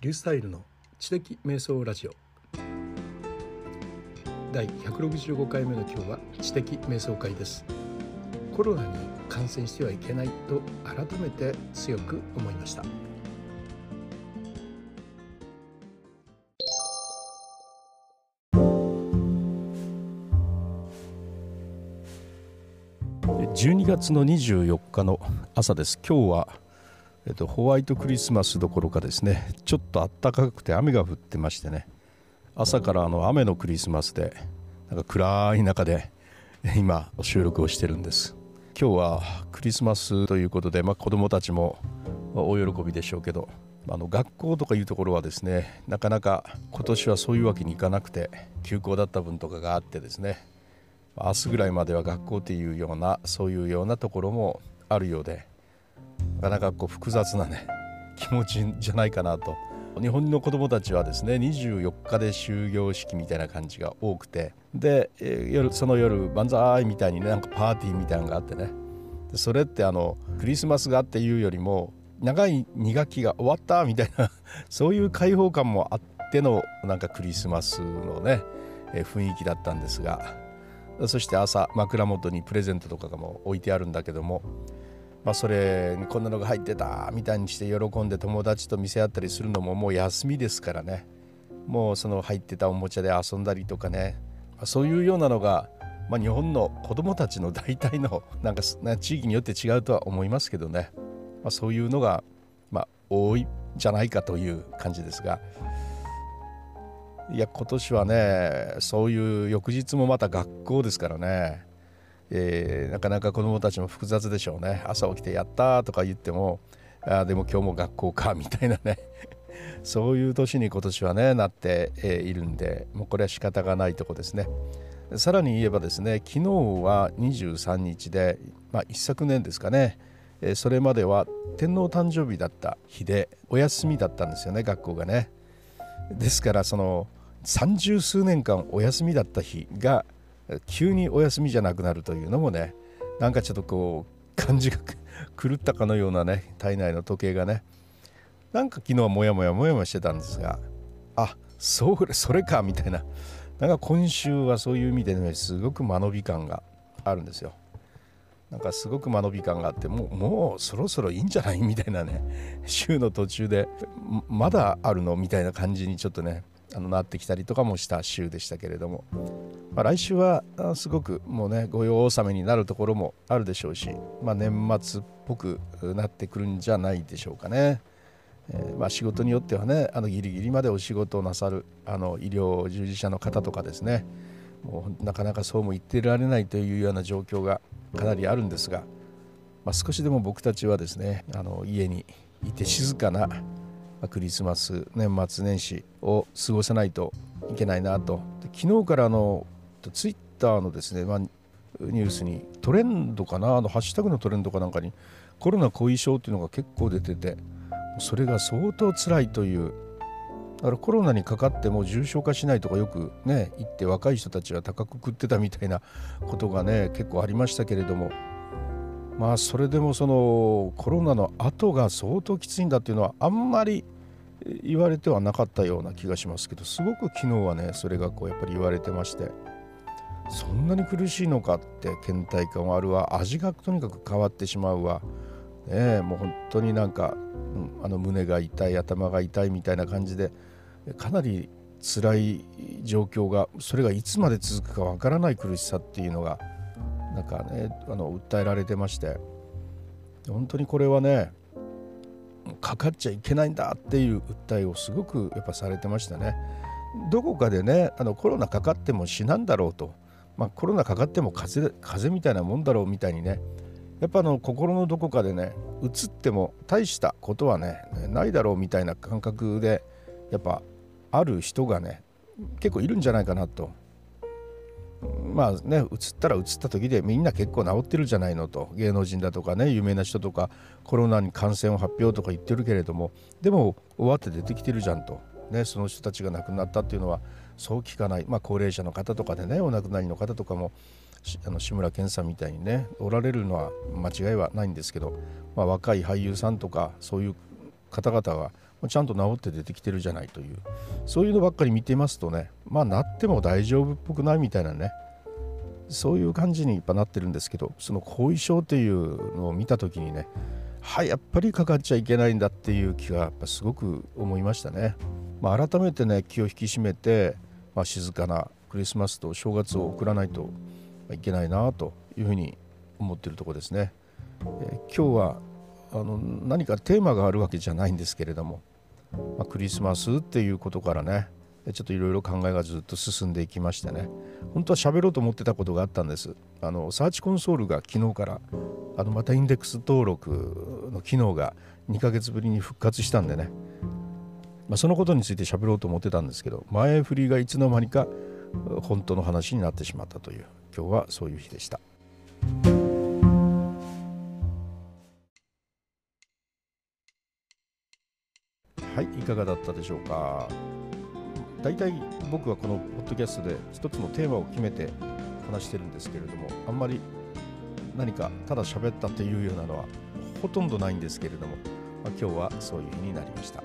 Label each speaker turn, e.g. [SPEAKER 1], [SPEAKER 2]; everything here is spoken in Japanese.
[SPEAKER 1] リュースタイルの知的瞑想ラジオ。第165回目の今日は知的瞑想会です。コロナに感染してはいけないと改めて強く思いました。12月の24日の朝です。今日はえっと、ホワイトクリスマスどころかですねちょっと暖かくて雨が降ってましてね朝からあの雨のクリスマスでなんか暗い中で今収録をしてるんです。今日はクリスマスということで、まあ、子どもたちも大喜びでしょうけどあの学校とかいうところはですねなかなか今年はそういうわけにいかなくて休校だった分とかがあってですね明日ぐらいまでは学校っていうようなそういうようなところもあるようでなかなかこう複雑なね 気持ちじゃないかなと。日本の子どもたちはですね24日で終業式みたいな感じが多くてで夜その夜万歳みたいにねなんかパーティーみたいなのがあってね。それってあのクリスマスがあっていうよりも長い2学期が終わったみたいな そういう開放感もあってのなんかクリスマスのね雰囲気だったんですが。そして朝枕元にプレゼントとかも置いてあるんだけどもまあ、それにこんなのが入ってたみたいにして喜んで友達と見せ合ったりするのももう休みですからね。もうその入ってたおもちゃで遊んだりとかね、まあ、そういうようなのが、まあ、日本の子どもたちの大体のなんか地域によって違うとは思いますけどね、まあ、そういうのが、まあ、多いじゃないかという感じですが。いや今年はねそういう翌日もまた学校ですからね。えー、なかなか子どもたちも複雑でしょうね。朝起きてやったとか言ってもあでも今日も学校かみたいなね。そういう年に今年はねなって、え、いるんでもうこれは仕方がないとこですね。さらに言えばですね昨日は23日で、まあ、一昨年ですかね、え、それまでは天皇誕生日だった日でお休みだったんですよね学校がね。ですからその三十数年間お休みだった日が急にお休みじゃなくなるというのもねなんかちょっとこう感じが狂ったかのようなね体内の時計がねなんか昨日はモヤモヤモヤモヤしてたんですがあそうそれかみたいな。なんか今週はそういう意味でねすごく間延び感があるんですよ。なんかすごく間延び感があってもうもうそろそろいいんじゃない？みたいなね。週の途中でまだあるの？みたいな感じにちょっとねあのなってきたりとかもした週でしたけれども、まあ、来週はすごくもうね御用納めになるところもあるでしょうし、まあ、年末っぽくなってくるんじゃないでしょうかね。えー、まあ、仕事によってはねあのギリギリまでお仕事をなさるあの医療従事者の方とかですねもうなかなかそうも言ってられないというような状況がかなりあるんですが、まあ、少しでも僕たちはですねあの家にいて静かなクリスマス年末年始を過ごさないといけないなと昨日からあのツイッターのですね、まあ、ニュースにトレンドかなあのハッシュタグのトレンドかなんかにコロナ後遺症っていうのが結構出ててそれが相当辛いというだからコロナにかかっても重症化しないとかよくね言って若い人たちは高く食ってたみたいなことがね結構ありましたけれどもまあそれでもそのコロナの後が相当きついんだっていうのはあんまり言われてはなかったような気がしますけどすごく昨日はねそれがこうやっぱり言われてまして。そんなに苦しいのかって倦怠感はあるわ。味がとにかく変わってしまうわ、ね、もう本当になんか、うん、あの胸が痛い頭が痛いみたいな感じでかなり辛い状況がそれがいつまで続くかわからない苦しさっていうのがなんかねあの訴えられてまして。本当にこれはねかかっちゃいけないんだっていう訴えをすごくやっぱされてましたね。どこかでねあのコロナかかっても死なんだろうと、まあ、コロナかかっても風邪風邪みたいなもんだろうみたいにね。やっぱあの心のどこかでねうつっても大したことはねないだろうみたいな感覚でやっぱある人がね結構いるんじゃないかなと。まあね移ったら移った時でみんな結構治ってるじゃないのと。芸能人だとかね有名な人とかコロナに感染を発表とか言ってるけれどもでも終わって出てきてるじゃんと、ね、その人たちが亡くなったっていうのはそう聞かない、まあ、高齢者の方とかでねお亡くなりの方とかもあの志村けんさんみたいにねおられるのは間違いはないんですけど、まあ、若い俳優さんとかそういう方々はちゃんと治って出てきてるじゃないというそういうのばっかり見てますとねまあなっても大丈夫っぽくないみたいなねそういう感じにやっぱなってるんですけどその後遺症っていうのを見た時にねはいやっぱりかかっちゃいけないんだっていう気がやっぱすごく思いましたね、まあ、改めてね気を引き締めて、まあ、静かなクリスマスと正月を送らないといけないなというふうに思っているところですね、えー、今日はあの何かテーマがあるわけじゃないんですけれども、まあ、クリスマスっていうことからねちょっといろいろ考えがずっと進んでいきましてね本当は喋ろうと思ってたことがあったんです。あのサーチコンソールが昨日からあのまたインデックス登録の機能が2ヶ月ぶりに復活したんでね、まあ、そのことについて喋ろうと思ってたんですけど前振りがいつの間にか本当の話になってしまったという今日はそういう日でした。はい、いかがだったでしょうか？大体僕はこのポッドキャストで一つのテーマを決めて話してるんですけれどもあんまり何かただ喋ったというようなのはほとんどないんですけれども、まあ、今日はそういう日になりました。